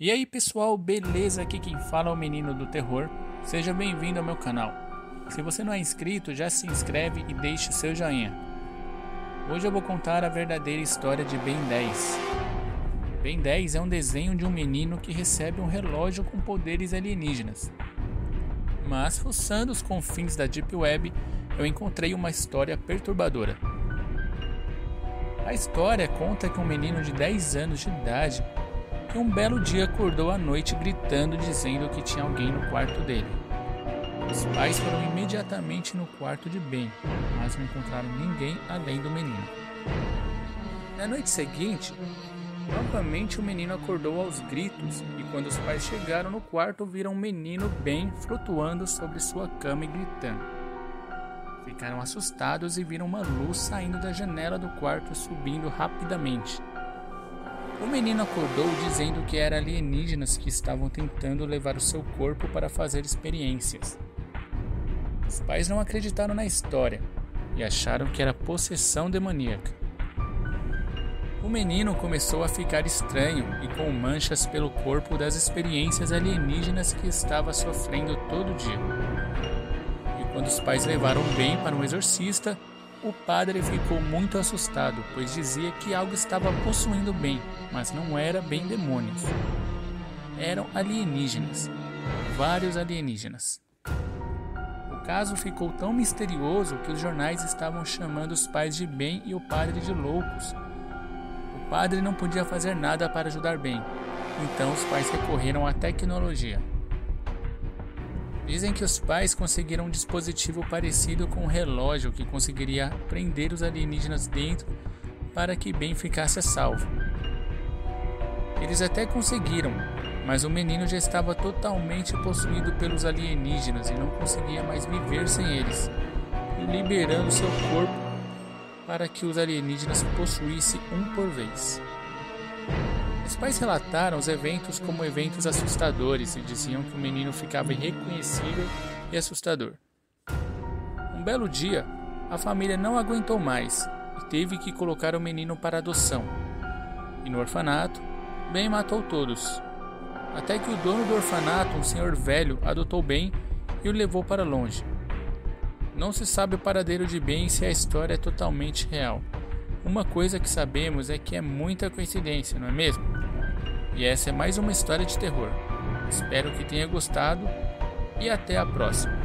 E aí pessoal, beleza? Aqui quem fala é o Menino do Terror. Seja bem-vindo ao meu canal. Se você não é inscrito, já se inscreve e deixe seu joinha. Hoje eu vou contar a verdadeira história de Ben 10. Ben 10 é um desenho de um menino que recebe um relógio com poderes alienígenas. Mas fuçando os confins da Deep Web, eu encontrei uma história perturbadora. A história conta que um menino de 10 anos de idade e um belo dia acordou à noite gritando dizendo que tinha alguém no quarto dele. Os pais foram imediatamente no quarto de Ben, mas não encontraram ninguém além do menino. Na noite seguinte, novamente o menino acordou aos gritos e quando os pais chegaram no quarto viram o menino Ben flutuando sobre sua cama e gritando. Ficaram assustados e viram uma luz saindo da janela do quarto subindo rapidamente. O menino acordou dizendo que eram alienígenas que estavam tentando levar o seu corpo para fazer experiências. Os pais não acreditaram na história e acharam que era possessão demoníaca. O menino começou a ficar estranho e com manchas pelo corpo das experiências alienígenas que estava sofrendo todo dia. E quando os pais levaram bem para um exorcista, o padre ficou muito assustado, pois dizia que algo estava possuindo bem, mas não era bem demônios. Eram alienígenas, vários alienígenas. O caso ficou tão misterioso que os jornais estavam chamando os pais de Ben e o padre de loucos. O padre não podia fazer nada para ajudar Ben, então os pais recorreram à tecnologia. Dizem que os pais conseguiram um dispositivo parecido com um relógio que conseguiria prender os alienígenas dentro para que Ben ficasse a salvo. Eles até conseguiram, mas o menino já estava totalmente possuído pelos alienígenas e não conseguia mais viver sem eles, liberando seu corpo para que os alienígenas possuíssem um por vez. Os pais relataram os eventos como eventos assustadores e diziam que o menino ficava irreconhecível e assustador. Um belo dia, a família não aguentou mais e teve que colocar o menino para adoção. E no orfanato, Ben matou todos. Até que o dono do orfanato, um senhor velho, adotou Ben e o levou para longe. Não se sabe o paradeiro de Ben se a história é totalmente real. Uma coisa que sabemos é que é muita coincidência, não é mesmo? E essa é mais uma história de terror. Espero que tenha gostado e até a próxima.